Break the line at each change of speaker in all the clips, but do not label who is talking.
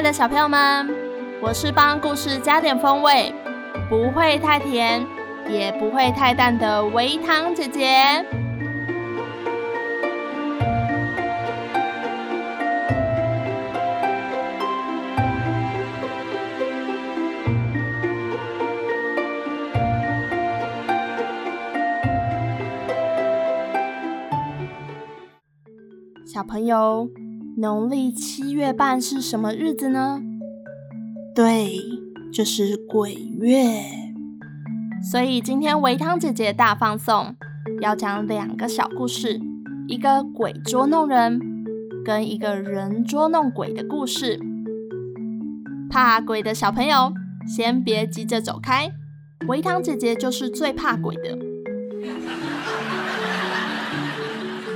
爱的小朋友们，我是帮故事加点风味，不会太甜，也不会太淡的微糖姐姐。小朋友。农历七月半是什么日子呢？对，就是鬼月。所以今天维汤姐姐大放送，要讲两个小故事，一个鬼捉弄人，跟一个人捉弄鬼的故事。怕鬼的小朋友，先别急着走开，维汤姐姐就是最怕鬼的。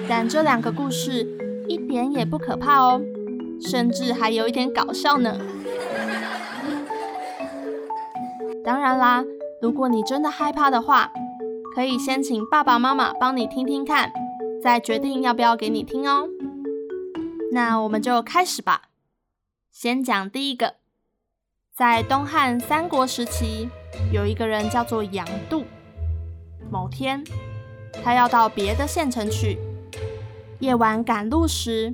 但这两个故事。一点也不可怕哦，甚至还有一点搞笑呢。当然啦，如果你真的害怕的话，可以先请爸爸妈妈帮你听听看，再决定要不要给你听哦。那我们就开始吧。先讲第一个，在东汉三国时期，有一个人叫做杨度。某天，他要到别的县城去。夜晚赶路时，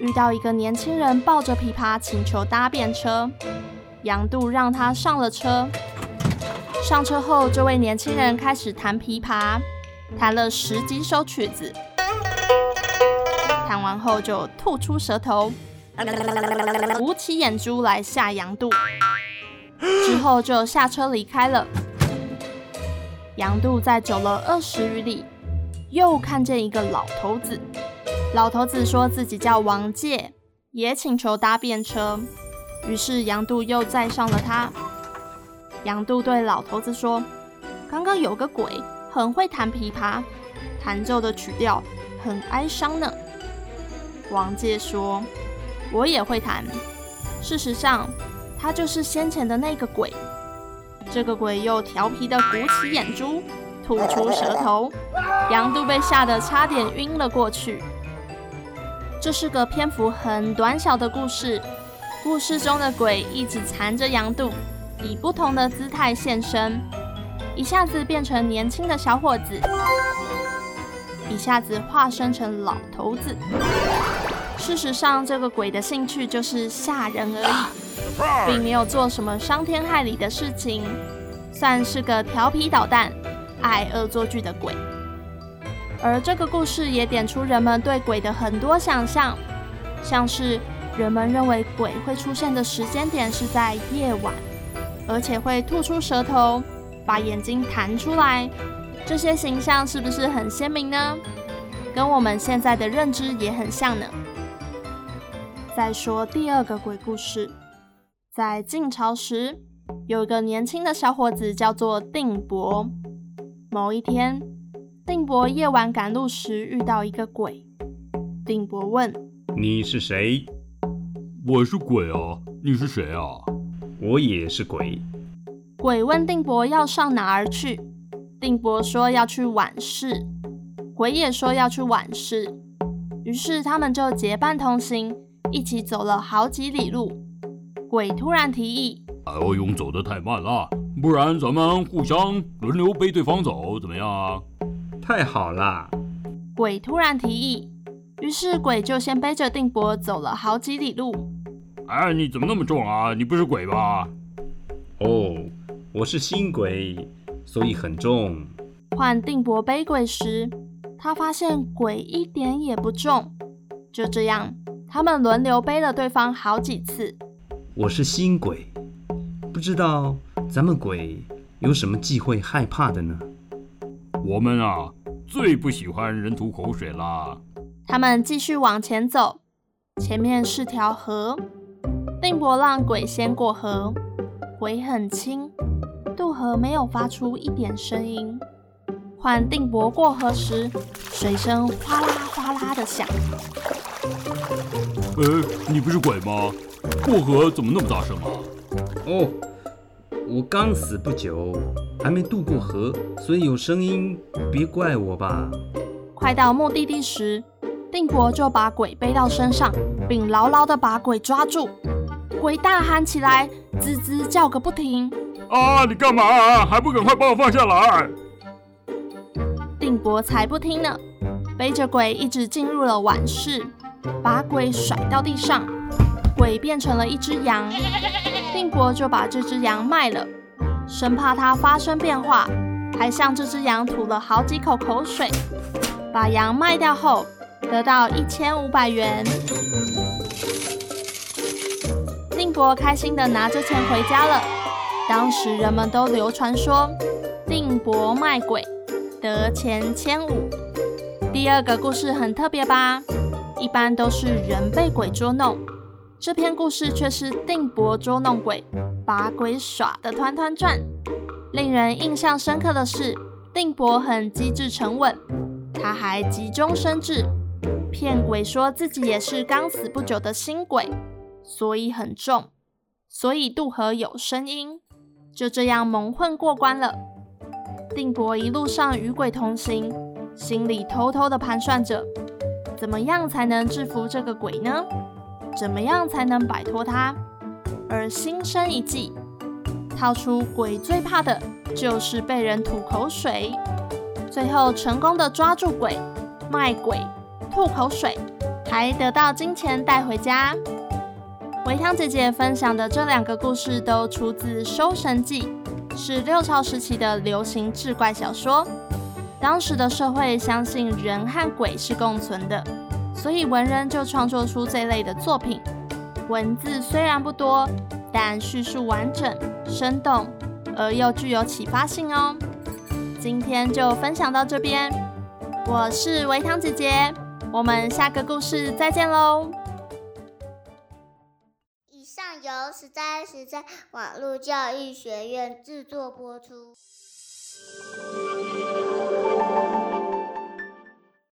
遇到一个年轻人抱着琵琶，请求搭便车。杨度让他上了车。上车后，这位年轻人开始弹琵琶，弹了十几首曲子。弹完后就吐出舌头，鼓起眼珠来吓杨度。之后就下车离开了。杨度再走了二十余里，又看见一个老头子。老头子说自己叫王介，也请求搭便车。于是杨度又载上了他。杨度对老头子说：“刚刚有个鬼，很会弹琵琶，弹奏的曲调很哀伤呢。”王介说：“我也会弹。事实上，他就是先前的那个鬼。这个鬼又调皮地鼓起眼珠，吐出舌头。杨度被吓得差点晕了过去。”这是个篇幅很短小的故事，故事中的鬼一直缠着杨度，以不同的姿态现身，一下子变成年轻的小伙子，一下子化身成老头子。事实上，这个鬼的兴趣就是吓人而已，并没有做什么伤天害理的事情，算是个调皮捣蛋、爱恶作剧的鬼。而这个故事也点出人们对鬼的很多想象，像是人们认为鬼会出现的时间点是在夜晚，而且会吐出舌头，把眼睛弹出来。这些形象是不是很鲜明呢？跟我们现在的认知也很像呢。再说第二个鬼故事，在晋朝时，有个年轻的小伙子叫做定伯。某一天，定伯夜晚赶路时遇到一个鬼。定伯问：“
你是谁？”“
我是鬼啊，你是谁啊？”“
我也是鬼。”
鬼问定伯要上哪儿去？定伯说要去晚市。鬼也说要去晚市。于是他们就结伴同行，一起走了好几里路。鬼突然提议：“
哎，我勇走得太慢了，不然咱们互相轮流背对方走，怎么样啊？”
太好啦！
鬼突然提议，于是鬼就先背着定伯走了好几里路。
哎，你怎么那么重啊？你不是鬼吧？
哦，我是新鬼，所以很重。
换定伯背鬼时，他发现鬼一点也不重。就这样，他们轮流背了对方好几次。
我是新鬼，不知道咱们鬼有什么忌讳害怕的呢？
我们啊，最不喜欢人吐口水啦。
他们继续往前走，前面是条河。定伯让鬼先过河，鬼很轻，渡河没有发出一点声音。换定伯过河时，水声哗啦哗啦的响。
呃，你不是鬼吗？过河怎么那么大声啊？
哦，我刚死不久，还没渡过河，所以有声音，别怪我吧。
快到目的地时，定国就把鬼背到身上，并牢牢地把鬼抓住。鬼大喊起来，吱吱叫个不停。
啊！你干嘛啊？还不赶快把我放下来！
定国才不听呢，背着鬼一直进入了晚市，把鬼甩到地上，鬼变成了一只羊。定伯就把这只羊卖了，生怕它发生变化，还向这只羊吐了好几口口水。把羊卖掉后，得到一千五百元。定伯开心地拿着钱回家了。当时人们都流传说，定伯卖鬼。得钱千五。第二个故事很特别吧？一般都是人被鬼捉弄，这篇故事却是定伯捉弄鬼，把鬼耍得团团转。令人印象深刻的是，定伯很机智沉稳，他还急中生智，骗鬼说自己也是刚死不久的新鬼，所以很重，所以渡河有声音，就这样蒙混过关了。定伯一路上与鬼同行，心里偷偷的盘算着，怎么样才能制服这个鬼呢？怎么样才能摆脱它？而心生一计，套出鬼最怕的就是被人吐口水。最后成功的抓住鬼，卖鬼，吐口水，还得到金钱带回家。维汤姐姐分享的这两个故事都出自《搜神记》。是六朝时期的流行志怪小说。当时的社会相信人和鬼是共存的，所以文人就创作出这类的作品。文字虽然不多，但叙述完整、生动，而又具有启发性哦。今天就分享到这边，我是维糖姐姐，我们下个故事再见喽。
以上由实在实在网络教育学院制作播出。